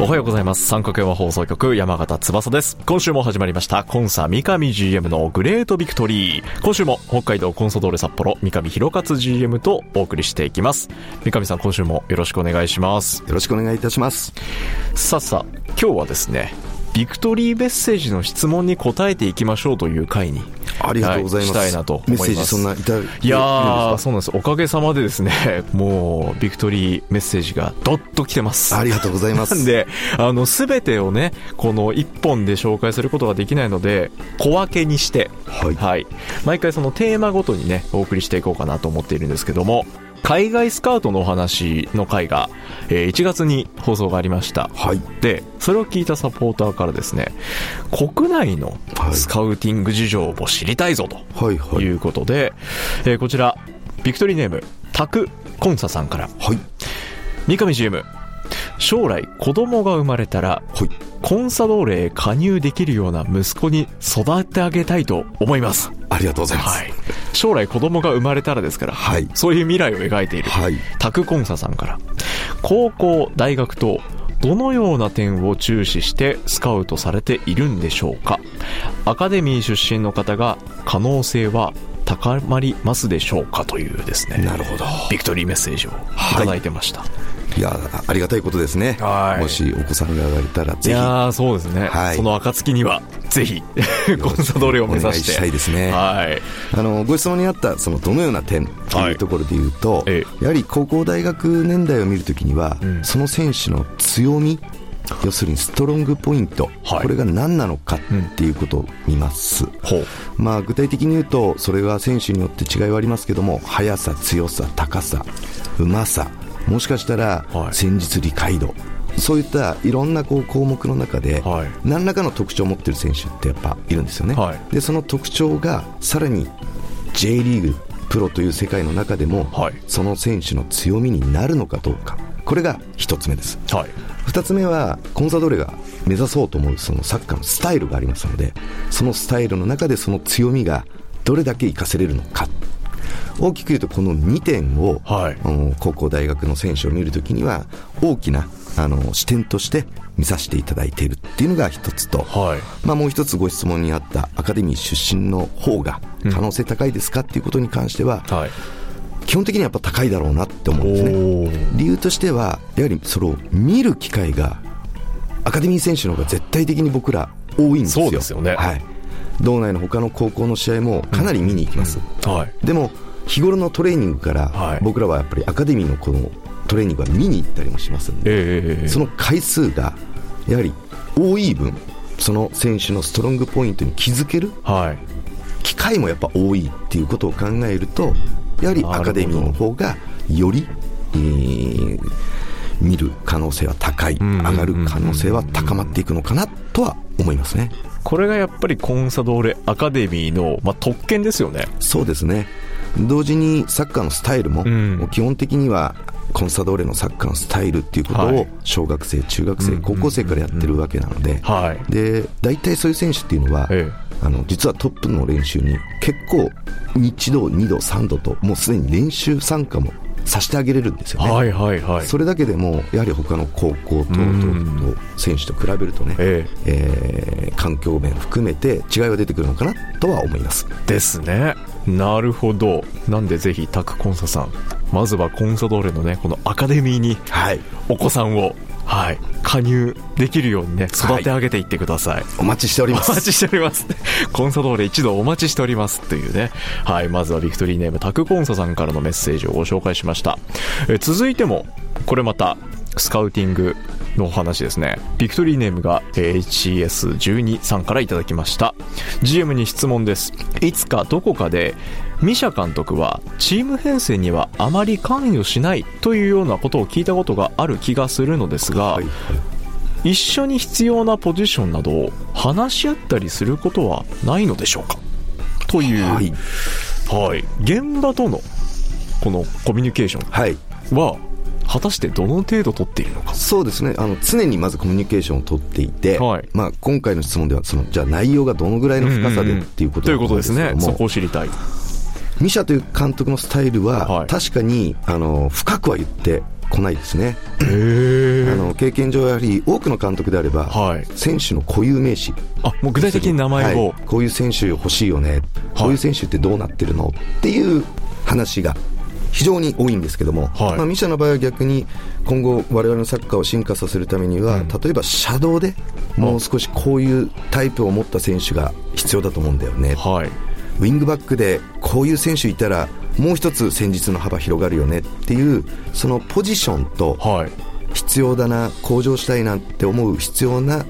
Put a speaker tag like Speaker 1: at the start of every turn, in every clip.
Speaker 1: おはようございます。三角山放送局山形翼です。今週も始まりましたコンサ三上 GM のグレートビクトリー。今週も北海道コンソドーレ札幌三上博勝 GM とお送りしていきます。三上さん今週もよろしくお願いします。
Speaker 2: よろしくお願いいたします。
Speaker 1: さあさあ、今日はですね、ビクトリーメッセージの質問に答えていきましょうという回に
Speaker 2: ありがとうございます。
Speaker 1: はい、したいなとメッセージ
Speaker 2: そんないた
Speaker 1: いやそうなんです。おかげさまでですね、もう、ビクトリーメッセージがどっと来てます。
Speaker 2: ありがとうございます。
Speaker 1: なんで、あの、すべてをね、この一本で紹介することができないので、小分けにして、はい。はい。毎回そのテーマごとにね、お送りしていこうかなと思っているんですけども、海外スカウトのお話の回が、えー、1月に放送がありました。はい。で、それを聞いたサポーターからですね、国内のスカウティング事情を知りたいぞということで、はいはい、えー、こちら、ビクトリーネーム、タクコンサさんから。はい。三上 CM、将来子供が生まれたら、はい、コンサドーレへ加入できるような息子に育て上げたいと思います。
Speaker 2: ありがとうございます。
Speaker 1: はい、将来子供が生まれたらですから、はい、そういう未来を描いている、はい、タクコンサさんから、高校、大学とどのような点を注視してスカウトされているんでしょうか？アカデミー出身の方が可能性は高まりますでしょうか？というですね。
Speaker 2: なるほど。
Speaker 1: ビクトリーメッセージをいただいてました、はい
Speaker 2: いやありがたいことですね、はい、もしお子さんが生まれたらぜひ。い
Speaker 1: やそうですね、はい、その暁にはぜひコンサドーレを目指して
Speaker 2: したいですね、はい、あのご質問にあったそのどのような点というところでいうと、はい、やはり高校大学年代を見るときには、うん、その選手の強み要するにストロングポイント、はい、これが何なのかっていうことを見ます、うん、まあ、具体的に言うとそれは選手によって違いはありますけども速さ強さ高さうまさもしかしたら戦術理解度、そういったいろんなこう項目の中で、何らかの特徴を持っている選手ってやっぱいるんですよね、はい、でその特徴がさらに J リーグプロという世界の中でも、はい、その選手の強みになるのかどうか。これが1つ目です、はい、2つ目はコンサドーレが目指そうと思うそのサッカーのスタイルがありますのでそのスタイルの中でその強みがどれだけ活かせれるのか大きく言うとこの2点を、はい、高校大学の選手を見るときには大きなあの視点として見させていただいているっていうのが一つと、はい、まあ、もう一つご質問にあったアカデミー出身の方が可能性高いですかっていうことに関しては、うんはい、基本的にはやっぱ高いだろうなって思うんですね。理由としてはやはりそれを見る機会がアカデミー選手の方が絶対的に僕ら多いんですよ。
Speaker 1: そうですよね、
Speaker 2: はい、道内の他の高校の試合もかなり見に行きます、うんうん、はい、でも日頃のトレーニングから、僕らはやっぱりアカデミーのこのトレーニングは見に行ったりもしますので、えー、その回数がやはり多い分その選手のストロングポイントに気づける、はい、機会もやっぱ多いっていうことを考えるとやはりアカデミーの方がより、えー、見る可能性は高い、上がる可能性は高まっていくのかなとは思いますね。
Speaker 1: これがやっぱりコンサドーレアカデミーの、まあ、特権ですよね。
Speaker 2: そうですね。同時にサッカーのスタイルも、うん、基本的にはコンサドーレのサッカーのスタイルっていうことを小学生、中学生、高校生からやってるわけなので、で大体そういう選手っていうのは、ええ、あの実はトップの練習に結構1度、2度、3度ともうすでに練習参加もさせてあげれるんですよね、はいはいはい、それだけでもやはり他の高校と選手と比べるとね、ええ。えー、環境面含めて違いは出てくるのかなとは思います。
Speaker 1: ですね。なるほど。なんでぜひタクコンサさんまずはコンサドーレのねこのアカデミーにお子さんを、はい、加入できるようにね育て上げていってください、はい、
Speaker 2: お待ちしております。
Speaker 1: お待ちしております。コンサドーレ一度お待ちしておりますというね。はいまずはビクトリーネームタクコンサさんからのメッセージをご紹介しました。え続いてもこれまたスカウティングのお話ですね。ビクトリーネームが HCS12 さんからいただきました。GM に質問です。いつかどこかでミシャ監督はチーム編成にはあまり関与しないというようなことを聞いたことがある気がするのですが、はい。一緒に必要なポジションなどを話し合ったりすることはないのでしょうか？という、はい、はい、現場とのこのコミュニケーションは、果たしてどの程度取っているのか？
Speaker 2: そうですね。あの常にまずコミュニケーションを取っていて、はい、まあ、今回の質問ではそのじゃあ内容がどのぐらいの深さでっていうこと
Speaker 1: ということですね。そこを知りたい
Speaker 2: ミシャという監督のスタイルは、確かにあの深くは言ってこないですね。あの経験上やはり多くの監督であれば、はい、選手の固有名詞。
Speaker 1: あもう具体的に名前を、はい、
Speaker 2: こういう選手欲しいよね、こういう選手ってどうなってるの？っていう話が非常に多いんですけども、はい、まあ、ミシャの場合は逆に今後、われわれのサッカーを進化させるためには、うん、例えば車道でもう少しこういうタイプを持った選手が必要だと思うんだよね、はい、ウィングバックでこういう選手いたらもう一つ戦術の幅広がるよねっていうそのポジションと必要だな向上したいなって思う必要な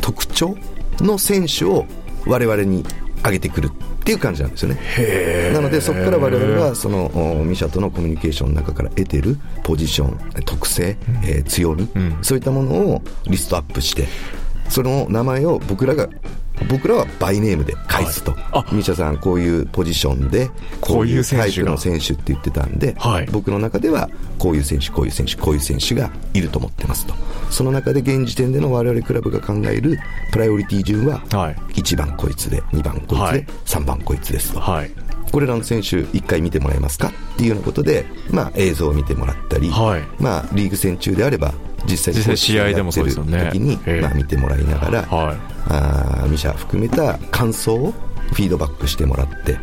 Speaker 2: 特徴の選手を我々に上げてくるっていう感じなんですよね。なのでそこから我々はそのミシャとのコミュニケーションの中から得てるポジション特性、うん、えー、強み、うん、そういったものをリストアップしてその名前を僕らが僕らはバイネームで返すと、はい、ミシャさん、こういうポジションで、こういうタイプの選手って言ってたんで、はい、僕の中ではこういう選手、こういう選手、こういう選手がいると思ってますと、その中で現時点での我々クラブが考えるプライオリティ順は、1番こいつで、2番こいつで、3番こいつですと。はい。これらの選手、1回見てもらえますかっていうようなことで、まあ、映像を見てもらったり、はい、まあ、リーグ戦中であれば、実際
Speaker 1: 試合でもそうですよね。
Speaker 2: 時に、まあ、見てもらいながら、はい、あミシャ含めた感想をフィードバックしてもらって、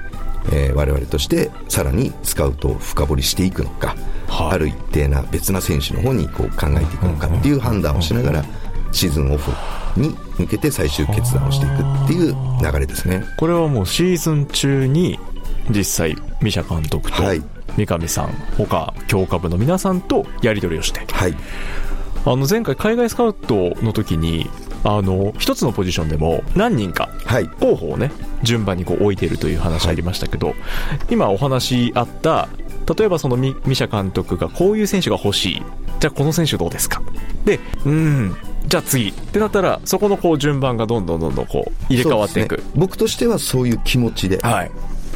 Speaker 2: えー、我々としてさらにスカウトを深掘りしていくのか、はい、ある一定な別な選手の方にこう考えていくのかっていう判断をしながらシーズンオフに向けて最終決断をしていくっていう流れですね。
Speaker 1: これはもうシーズン中に実際ミシャ監督と三上さん、他強化部の皆さんとやり取りをして、はい、あの前回海外スカウトの時にあの一つのポジションでも何人か候補をね、順番にこう置いているという話ありましたけど、はい、今お話あった例えばそのミシャ監督がこういう選手が欲しい。じゃあこの選手どうですか？でうんじゃあ次。ってなったらそこのこう順番がどんどんどんどんこう入れ替わっていく、ね、
Speaker 2: 僕としてはそういう気持ちで、はい、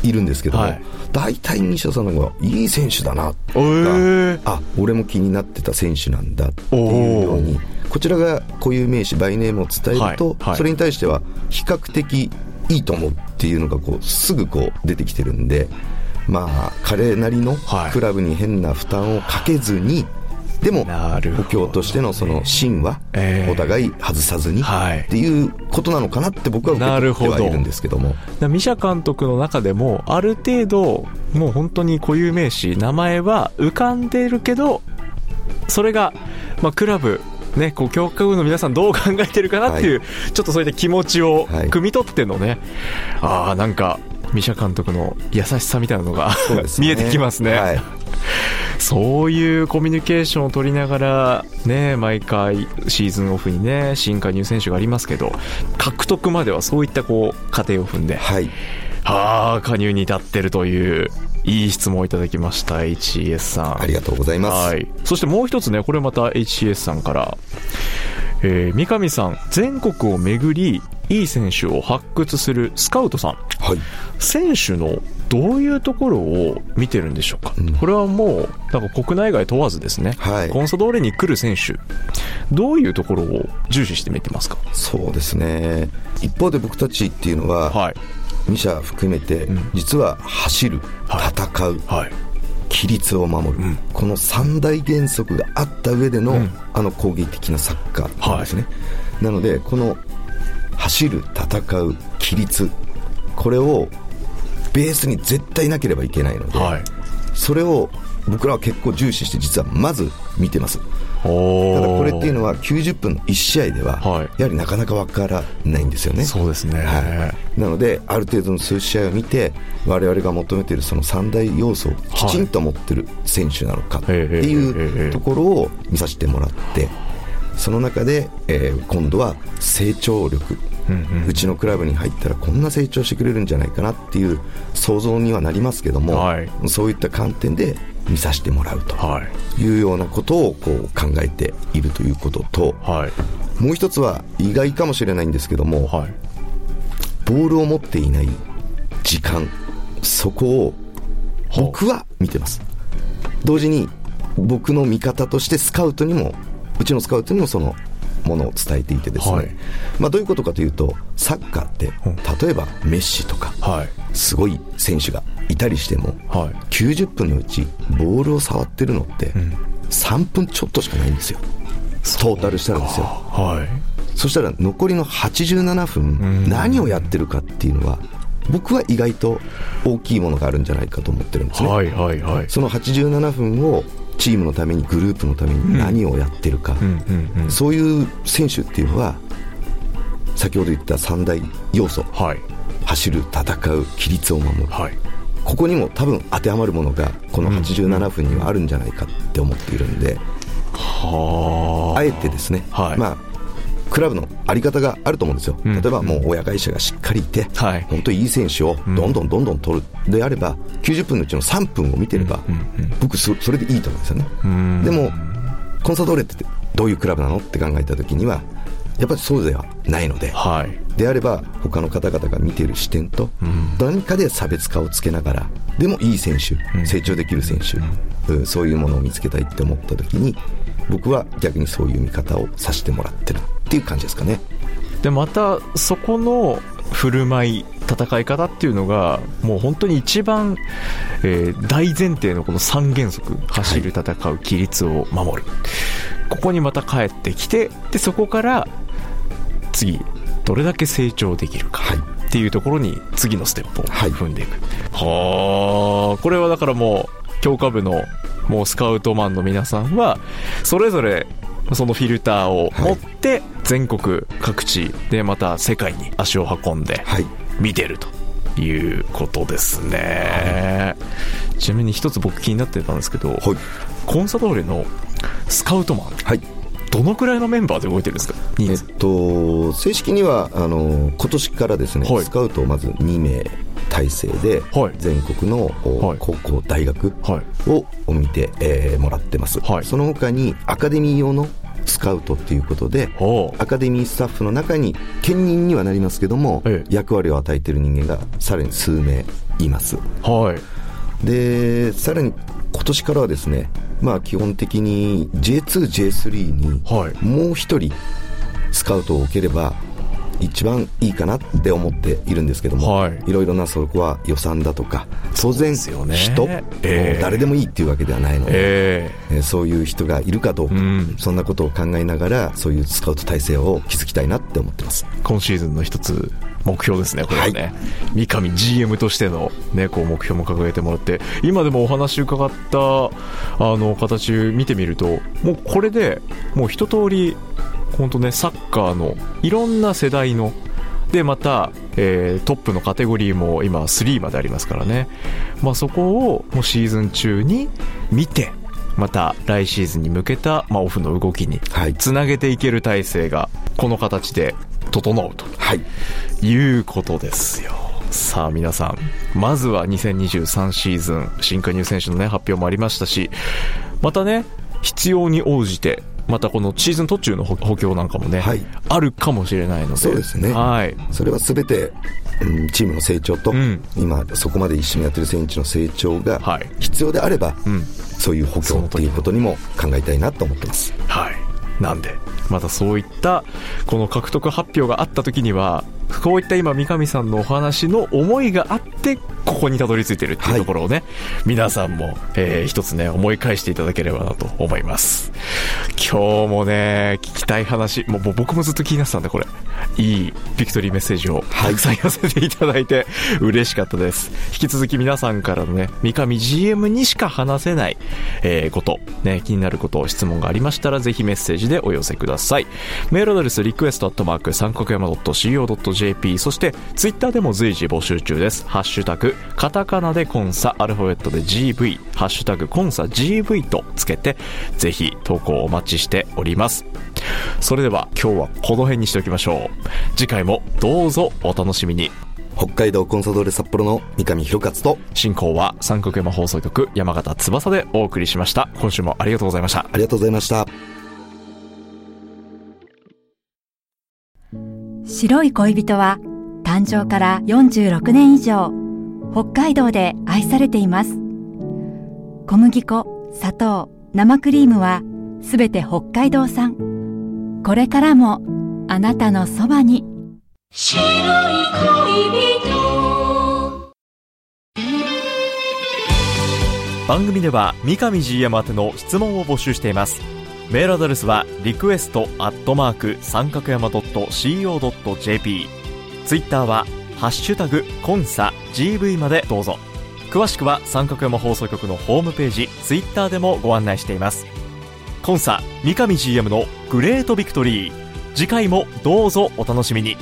Speaker 2: いるんですけども、はい、大体西田さんの方がいい選手だな。とか、えー、あ俺も気になってた選手なんだっていうようにこちらが固有名詞バイネームを伝えると、はいはい、それに対しては比較的いいと思うっていうのがこうすぐこう出てきてるんでまあ彼なりのクラブに変な負担をかけずに、でも補強としてのその芯はお互い外さずにっていうことなのかなって僕は受け取ってはいるんですけども。
Speaker 1: ミシャ監督の中でもある程度もう本当に固有名詞名前は浮かんでるけどそれが、まあ、クラブね、こう強化部の皆さんどう考えてるかなっていう、はい、ちょっとそういった気持ちを汲み取ってのね、はい、ああなんかミシャ監督の優しさみたいなのが、ね、見えてきますね。はいそういうコミュニケーションを取りながら、ね、毎回シーズンオフにね、新加入選手がありますけど、獲得まではそういったこう、過程を踏んで、はい。はあ、加入に至ってるという、いい質問をいただきました、HES さん。
Speaker 2: ありがとうございます。はい。
Speaker 1: そしてもう一つね、これまた HES さんから、えー、三上さん、全国を巡り、いい選手を発掘するスカウトさん。はい。選手のどういうところを見てるんでしょうか、うん、これはもうなんか国内外問わずですね、はい、コンサドーレに来る選手どういうところを重視して見てますか？
Speaker 2: そうですね。一方で僕たちっていうのは、はい、2社含めて、実は走る、戦う、はい、規律を守る、うん、この三大原則があった上での、うん、あの攻撃的なサッカーなんですね、はい、なのでこの走る戦う規律。これをベースに絶対なければいけないので、はい、それを僕らは結構重視して実はまず見てます。ただこれっていうのは90分の1試合では、やはりなかなか分からないんですよね。
Speaker 1: そうですね、は
Speaker 2: い、なのである程度の数試合を見て我々が求めているその三大要素をきちんと持ってる選手なのかっていうところを見させてもらってその中で、えー、今度は成長力。うちのクラブに入ったらこんな成長してくれるんじゃないかなっていう想像にはなりますけども、はい、そういった観点で見させてもらうとい。うようなことをこう考えているということと、はい、もう一つは意外かもしれないんですけども、はい、ボールを持っていない時間そこを僕は見てます。同時に僕の見方としてスカウトにもうちのスカウトにもそのものを伝えていてですね、はい、まあ、どういうことかというとサッカーって例えばメッシとか、すごい選手がいたりしても、はい、90分のうちボールを触ってるのって3分ちょっとしかないんですよ、トータルしたらですよ、はい、そしたら残りの87分何をやってるかっていうのは僕は意外と大きいものがあるんじゃないかと思ってるんですね、はいはいはい、その87分をチームのためにグループのために何をやってるか、そういう選手っていうのは先ほど言った三大要素、はい、走る戦う規律を守る、はい、ここにも多分当てはまるものがこの87分にはあるんじゃないかって思っているんで、あえてですね、はい、まあクラブのあり方があると思うんですよ、例えばもう親会社がしっかりいて、はい、本当にいい選手をどんどんどんどん取る。であれば、90分のうちの3分を見てれば、僕そ、それでいいと思うんですよね。でもコンサドーレってどういうクラブなのって考えたときには、やっぱりそうではないので、はい、であれば他の方々が見ている視点と、何かで差別化をつけながらでもいい選手、成長できる選手、うん、そういうものを見つけたいって思った時に僕は逆にそういう見方をさせてもらってるっていう感じですかね。
Speaker 1: でまたそこの振る舞い戦い方っていうのがもう本当に一番、えー、大前提のこの3原則走る戦う規律を守る、はい、ここにまた帰ってきてでそこから次どれだけ成長できるか、っていうところに次のステップを踏んでいく、はあこれはだからもう強化部のもうスカウトマンの皆さんはそれぞれそのフィルターを持って全国各地でまた世界に足を運んで見てるということですね、はい、ちなみに一つ僕気になってたんですけど、はい、コンサドーレのスカウトマン、はい、どのくらいのメンバーで動いてるんですか？
Speaker 2: えっと、正式にはあの今年からですね、スカウトをまず2名体制で、全国の、高校、大学を見て、えー、もらってます、はい、その他にアカデミー用のスカウトっていうことで、アカデミースタッフの中に兼任にはなりますけども、ええ、役割を与えている人間がさらに数名います。はい、でさらに今年からはですね、まあ、基本的に J2、J3 にもう一人スカウトを受ければ一番いいかなって思っているんですけども、はい、いろいろなそこは予算だとか当然人、えー、誰でもいいっていうわけではないので、えー、そういう人がいるかどうか、うん、そんなことを考えながらそういうスカウト体制を築きたいなって思ってます。
Speaker 1: 今シーズンの一つ目標ですね、これはね、はい、三上 GM としての、ね、こう目標も掲げてもらって、今でもお話伺ったあの形見てみると、もうこれでもう一通り本当ね、サッカーのいろんな世代の、で、また、えー、トップのカテゴリーも今3までありますからね。まあそこをもうシーズン中に見て、また来シーズンに向けた、まあ、オフの動きにつなげていける体制がこの形で整うと、はい、いうことですよ。さあ皆さん、まずは2023シーズン新加入選手のね発表もありましたし、またね、必要に応じてまたこのシーズン途中の補強なんかもね、はい、あるかもしれないので。
Speaker 2: そうですね、はい、それはすべて、うん、チームの成長と、うん、今そこまで一緒にやってる選手の成長が必要であれば、はいうん、そういう補強ということにも考えたいなと思ってます。
Speaker 1: はい。なんでまたそういったこの獲得発表があった時にはこういった今三上さんのお話の思いがあってここにたどり着いてるっていうところをね、はい、皆さんも、えー、一つね思い返していただければなと思います。今日もね聞きたい話もう僕もずっと気になってたんでこれ。いいビクトリーメッセージをたくさん寄せていただいて嬉しかったです、引き続き皆さんからのね三上 GM にしか話せない、えー、ことね気になること質問がありましたらぜひメッセージでお寄せください。メールアドレスリクエストアットマーク三角山 .co.jp そしてツイッターでも随時募集中です。ハッシュタグカタカナでコンサアルファベットで GV ハッシュタグコンサ GV とつけてぜひ投稿お待ちしております。それでは今日はこの辺にしておきましょう。次回もどうぞお楽しみに。
Speaker 2: 北海道コンサドーレ札幌の三上博勝と
Speaker 1: 進行は三角山放送局山形翼でお送りしました。今週もありがとうございました。
Speaker 2: ありがとうございました。
Speaker 3: 白い恋人は誕生から46年以上北海道で愛されています。小麦粉砂糖生クリームはすべて北海道産。これからもあなたのそばに。白い恋人。
Speaker 1: 番組では三上 GM 宛ての質問を募集しています。メールアドレスはリクエストアットマーク三角山 .co.jp ツイッターはハッシュタグコンサ GV までどうぞ。詳しくは三角山放送局のホームページツイッターでもご案内しています。コンサ三上 GM のグレートビクトリー次回もどうぞお楽しみに。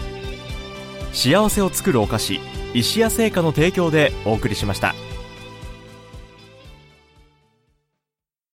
Speaker 1: 幸せを作るお菓子石屋製菓の提供でお送りしました。